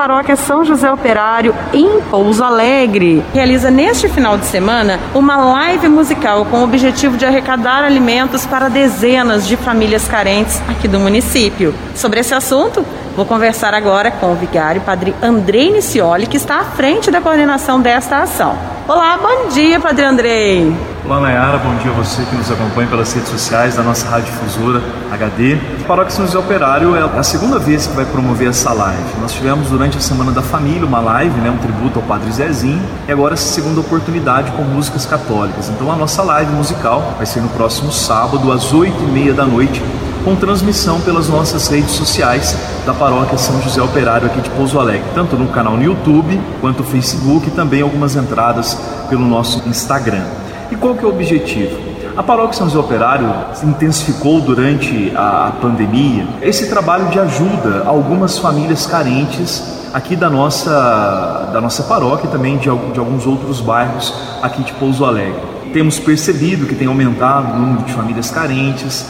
paróquia São José Operário, em Pouso Alegre, realiza neste final de semana uma live musical com o objetivo de arrecadar alimentos para dezenas de famílias carentes aqui do município. Sobre esse assunto, Vou conversar agora com o vigário Padre Andrei Nicioli, que está à frente da coordenação desta ação. Olá, bom dia, Padre Andrei. Olá, Nayara, bom dia a você que nos acompanha pelas redes sociais da nossa rádio difusora HD. O Paróquia José Operário é a segunda vez que vai promover essa live. Nós tivemos durante a Semana da Família uma live, né, um tributo ao Padre Zezinho, e agora essa segunda oportunidade com músicas católicas. Então a nossa live musical vai ser no próximo sábado, às oito e meia da noite, com transmissão pelas nossas redes sociais da Paróquia São José Operário aqui de Pouso Alegre, tanto no canal no YouTube quanto no Facebook e também algumas entradas pelo nosso Instagram. E qual que é o objetivo? A Paróquia São José Operário intensificou durante a pandemia esse trabalho de ajuda a algumas famílias carentes aqui da nossa, da nossa paróquia e também de, de alguns outros bairros aqui de Pouso Alegre. Temos percebido que tem aumentado o número de famílias carentes,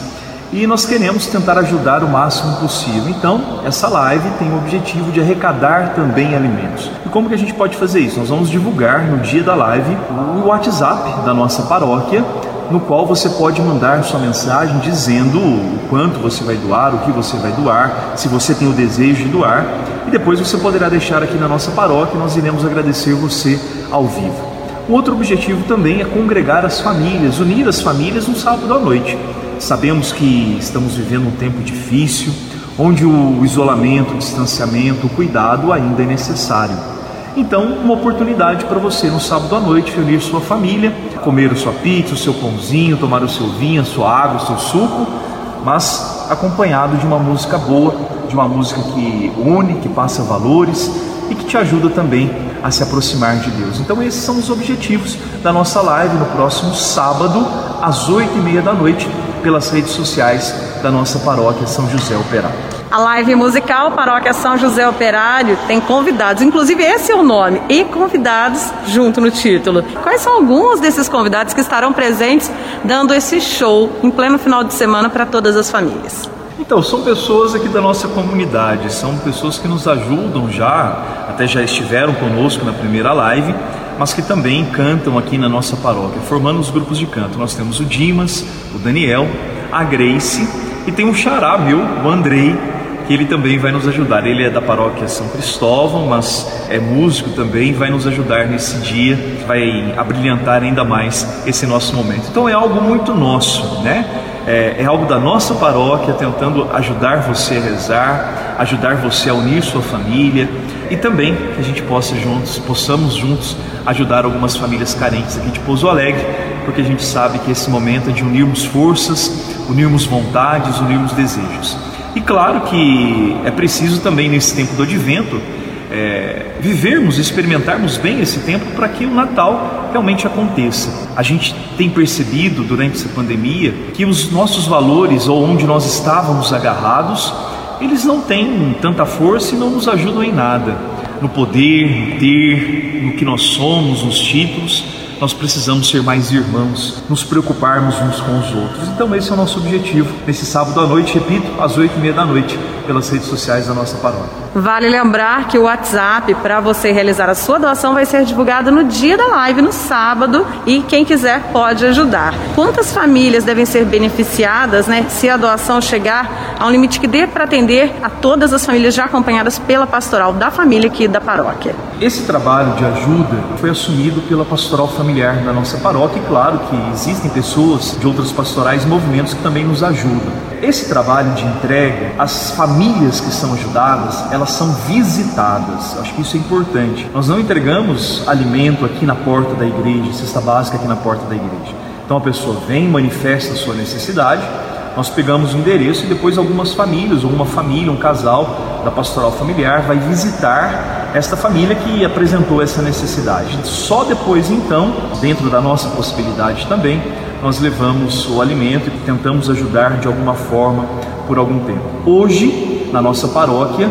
e nós queremos tentar ajudar o máximo possível. Então, essa live tem o objetivo de arrecadar também alimentos. E como que a gente pode fazer isso? Nós vamos divulgar no dia da live o WhatsApp da nossa paróquia, no qual você pode mandar sua mensagem dizendo o quanto você vai doar, o que você vai doar, se você tem o desejo de doar, e depois você poderá deixar aqui na nossa paróquia e nós iremos agradecer você ao vivo. O outro objetivo também é congregar as famílias, unir as famílias no sábado à noite. Sabemos que estamos vivendo um tempo difícil, onde o isolamento, o distanciamento, o cuidado ainda é necessário. Então, uma oportunidade para você no sábado à noite reunir sua família, comer a sua pizza, o seu pãozinho, tomar o seu vinho, a sua água, o seu suco, mas acompanhado de uma música boa, de uma música que une, que passa valores e que te ajuda também a se aproximar de Deus. Então, esses são os objetivos da nossa live no próximo sábado, às oito e meia da noite, pelas redes sociais da nossa paróquia São José Operário. A live musical Paróquia São José Operário tem convidados, inclusive esse é o nome, e convidados junto no título. Quais são alguns desses convidados que estarão presentes dando esse show em pleno final de semana para todas as famílias? Então, são pessoas aqui da nossa comunidade, são pessoas que nos ajudam já, até já estiveram conosco na primeira live, mas que também cantam aqui na nossa paróquia, formando os grupos de canto. Nós temos o Dimas, o Daniel, a Grace e tem um xará meu, o Andrei, que ele também vai nos ajudar. Ele é da paróquia São Cristóvão, mas é músico também, vai nos ajudar nesse dia, vai abrilhantar ainda mais esse nosso momento. Então é algo muito nosso, né? É, é, algo da nossa paróquia tentando ajudar você a rezar, ajudar você a unir sua família e também que a gente possa juntos, possamos juntos ajudar algumas famílias carentes aqui de Pouso Alegre, porque a gente sabe que esse momento é de unirmos forças, unirmos vontades, unirmos desejos. E claro que é preciso também nesse tempo do advento é, vivermos, experimentarmos bem esse tempo para que o Natal realmente aconteça. A gente tem percebido durante essa pandemia que os nossos valores ou onde nós estávamos agarrados, eles não têm tanta força e não nos ajudam em nada. No poder, no ter, no que nós somos, nos títulos, nós precisamos ser mais irmãos, nos preocuparmos uns com os outros. Então, esse é o nosso objetivo nesse sábado à noite, repito, às oito e meia da noite, pelas redes sociais da nossa paróquia. Vale lembrar que o WhatsApp para você realizar a sua doação vai ser divulgado no dia da live, no sábado, e quem quiser pode ajudar. Quantas famílias devem ser beneficiadas, né, se a doação chegar a um limite que dê para atender a todas as famílias já acompanhadas pela pastoral da família aqui da paróquia? Esse trabalho de ajuda foi assumido pela pastoral familiar da nossa paróquia e claro que existem pessoas de outras pastorais e movimentos que também nos ajudam. Esse trabalho de entrega, as famílias que são ajudadas, elas são visitadas. Acho que isso é importante. Nós não entregamos alimento aqui na porta da igreja, cesta básica aqui na porta da igreja. Então a pessoa vem, manifesta a sua necessidade, nós pegamos o endereço e depois algumas famílias, ou uma família, um casal da pastoral familiar vai visitar esta família que apresentou essa necessidade. Só depois então, dentro da nossa possibilidade também, nós levamos o alimento e tentamos ajudar de alguma forma por algum tempo. Hoje, na nossa paróquia,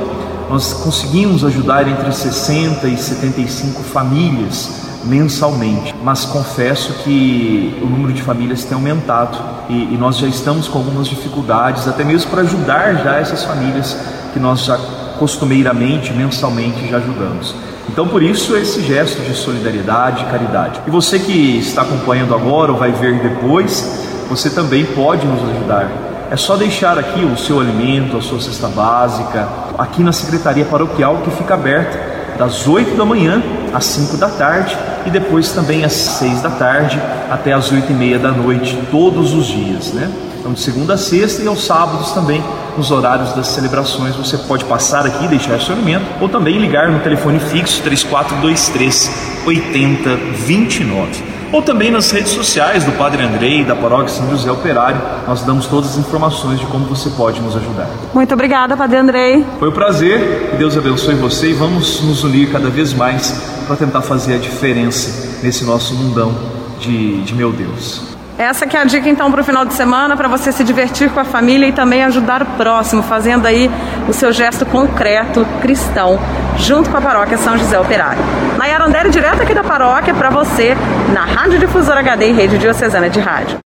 nós conseguimos ajudar entre 60 e 75 famílias mensalmente, mas confesso que o número de famílias tem aumentado e, e nós já estamos com algumas dificuldades, até mesmo para ajudar já essas famílias que nós já costumeiramente, mensalmente já ajudamos. Então, por isso, esse gesto de solidariedade e caridade. E você que está acompanhando agora ou vai ver depois, você também pode nos ajudar. É só deixar aqui o seu alimento, a sua cesta básica, aqui na Secretaria Paroquial que fica aberta das 8 da manhã às 5 da tarde e depois também às 6 da tarde até às 8 e meia da noite, todos os dias, né? Então, de segunda a sexta e aos sábados também, nos horários das celebrações, você pode passar aqui, deixar seu alimento, ou também ligar no telefone fixo 3423 8029 ou também nas redes sociais do Padre Andrei, da Paróquia São José Operário. Nós damos todas as informações de como você pode nos ajudar. Muito obrigada, Padre Andrei. Foi um prazer, que Deus abençoe você e vamos nos unir cada vez mais para tentar fazer a diferença nesse nosso mundão de, de meu Deus. Essa que é a dica então para o final de semana, para você se divertir com a família e também ajudar o próximo, fazendo aí o seu gesto concreto cristão, junto com a paróquia São José Operário. Nayara Andere, direto aqui da paróquia para você, na Rádio Difusora HD e Rede Diocesana de Rádio.